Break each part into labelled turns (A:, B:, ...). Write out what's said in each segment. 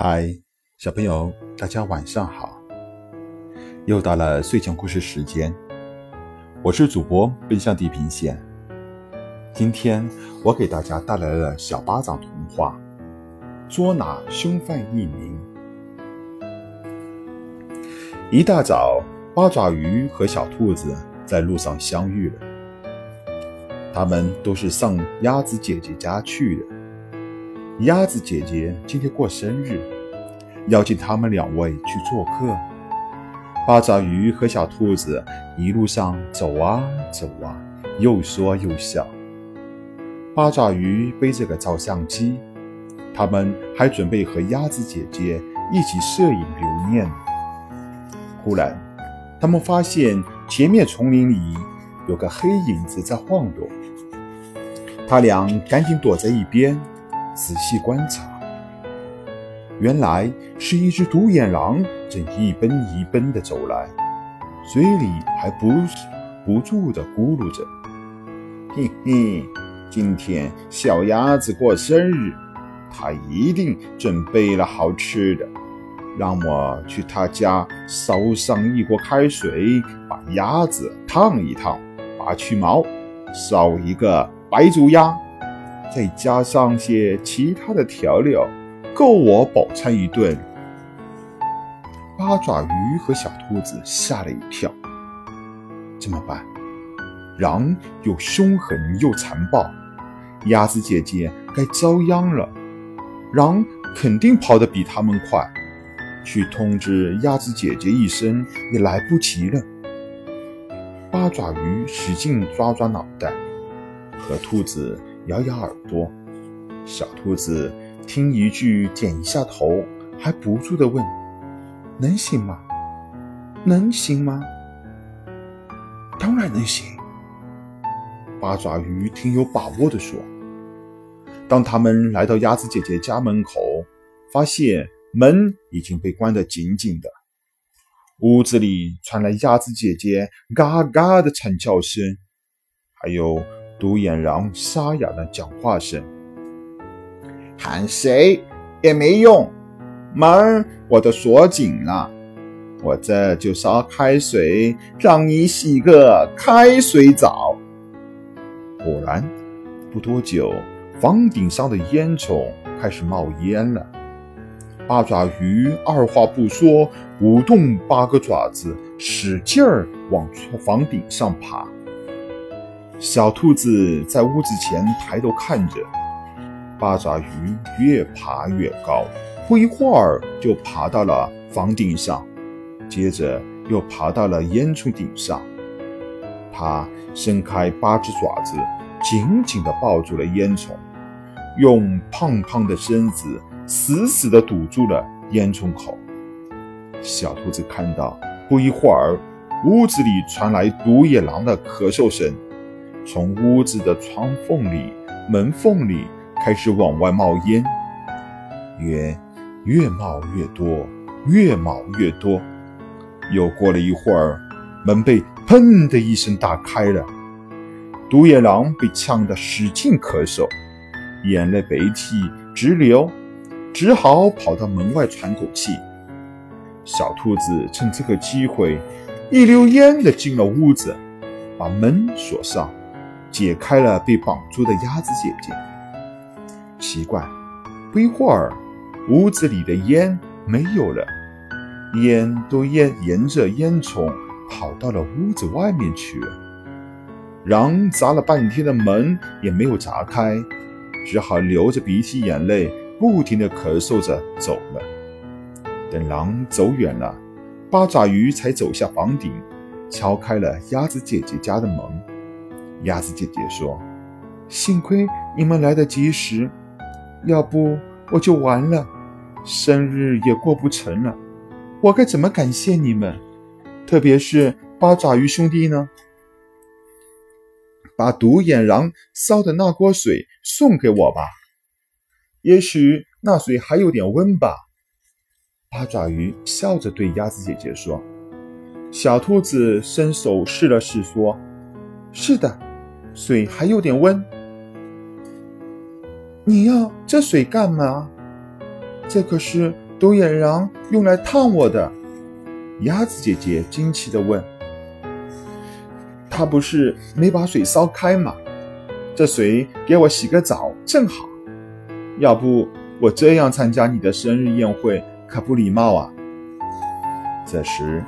A: 嗨，小朋友，大家晚上好！又到了睡前故事时间，我是主播奔向地平线。今天我给大家带来了小巴掌童话《捉拿凶犯一名》。一大早，八爪鱼和小兔子在路上相遇了，他们都是上鸭子姐姐家去的。鸭子姐姐今天过生日，邀请他们两位去做客。八爪鱼和小兔子一路上走啊走啊，又说又笑。八爪鱼背着个照相机，他们还准备和鸭子姐姐一起摄影留念。忽然，他们发现前面丛林里有个黑影子在晃动，他俩赶紧躲在一边。仔细观察，原来是一只独眼狼正一奔一奔地走来，嘴里还不不住地咕噜着：“嘿嘿，今天小鸭子过生日，它一定准备了好吃的，让我去他家烧上一锅开水，把鸭子烫一烫，拔去毛，烧一个白煮鸭。”再加上些其他的调料，够我饱餐一顿。八爪鱼和小兔子吓了一跳，怎么办？狼又凶狠又残暴，鸭子姐姐该遭殃了。狼肯定跑得比他们快，去通知鸭子姐姐一声也来不及了。八爪鱼使劲抓抓脑袋，和兔子。摇摇耳朵，小兔子听一句，点一下头，还不住地问：“能行吗？能行吗？”“当然能行。”八爪鱼挺有把握地说。当他们来到鸭子姐姐家门口，发现门已经被关得紧紧的，屋子里传来鸭子姐姐嘎嘎的惨叫声，还有。独眼狼沙哑的讲话声，喊谁也没用，门我都锁紧了。我这就烧开水，让你洗个开水澡。果然，不多久，房顶上的烟囱开始冒烟了。八爪鱼二话不说，舞动八个爪子，使劲儿往房顶上爬。小兔子在屋子前抬头看着，八爪鱼越爬越高，不一会儿就爬到了房顶上，接着又爬到了烟囱顶上。它伸开八只爪子，紧紧地抱住了烟囱，用胖胖的身子死死地堵住了烟囱口。小兔子看到，不一会儿，屋子里传来独眼狼的咳嗽声。从屋子的窗缝里、门缝里开始往外冒烟，烟越冒越多，越冒越多。又过了一会儿，门被“砰”的一声打开了，独眼狼被呛得使劲咳嗽，眼泪鼻涕直流，只好跑到门外喘口气。小兔子趁这个机会，一溜烟的进了屋子，把门锁上。解开了被绑住的鸭子姐姐。奇怪，不一会儿，屋子里的烟没有了，烟都沿沿着烟囱跑到了屋子外面去了。狼砸了半天的门也没有砸开，只好流着鼻涕眼泪，不停地咳嗽着走了。等狼走远了，八爪鱼才走下房顶，敲开了鸭子姐姐家的门。鸭子姐姐说：“幸亏你们来得及时，要不我就完了，生日也过不成了。我该怎么感谢你们？特别是八爪鱼兄弟呢？把独眼狼烧的那锅水送给我吧，也许那水还有点温吧。”八爪鱼笑着对鸭子姐姐说。小兔子伸手试了试，说：“是的。”水还有点温，你要这水干嘛？这可是独眼狼用来烫我的。鸭子姐姐惊奇地问：“他不是没把水烧开吗？这水给我洗个澡正好。要不我这样参加你的生日宴会可不礼貌啊。”这时，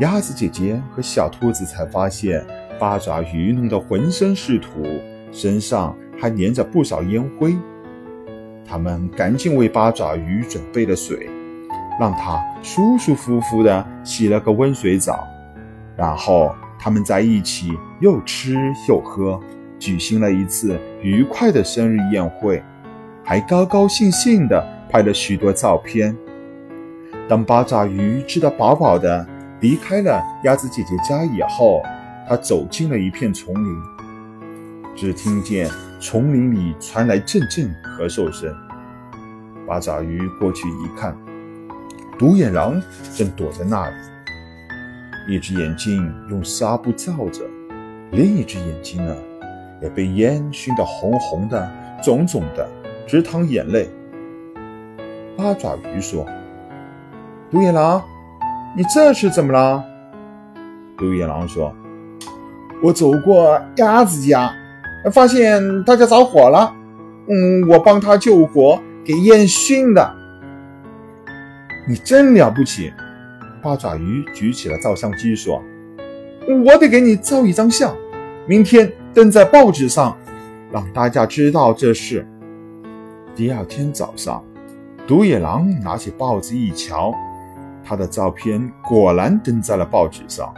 A: 鸭子姐姐和小兔子才发现八爪鱼弄得浑身是土，身上还粘着不少烟灰。他们赶紧为八爪鱼准备了水。让它舒舒服服地洗了个温水澡，然后他们在一起又吃又喝，举行了一次愉快的生日宴会，还高高兴兴地拍了许多照片。当八爪鱼吃得饱饱的离开了鸭子姐姐家以后，它走进了一片丛林，只听见丛林里传来阵阵咳嗽声。八爪鱼过去一看。独眼狼正躲在那里，一只眼睛用纱布罩着，另一只眼睛呢，也被烟熏得红红的、肿肿的，直淌眼泪。八爪鱼说：“独眼狼，你这是怎么了？”独眼狼说：“我走过鸭子家，发现大家着火了，嗯，我帮他救火，给烟熏的。”你真了不起！八爪鱼举起了照相机说：“我得给你照一张相，明天登在报纸上，让大家知道这事。”第二天早上，独眼狼拿起报纸一瞧，他的照片果然登在了报纸上，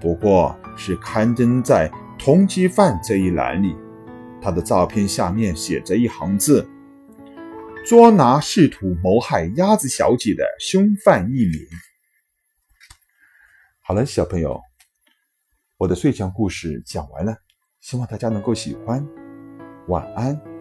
A: 不过是刊登在通缉犯这一栏里。他的照片下面写着一行字。捉拿试图谋害鸭子小姐的凶犯一名。好了，小朋友，我的睡前故事讲完了，希望大家能够喜欢。晚安。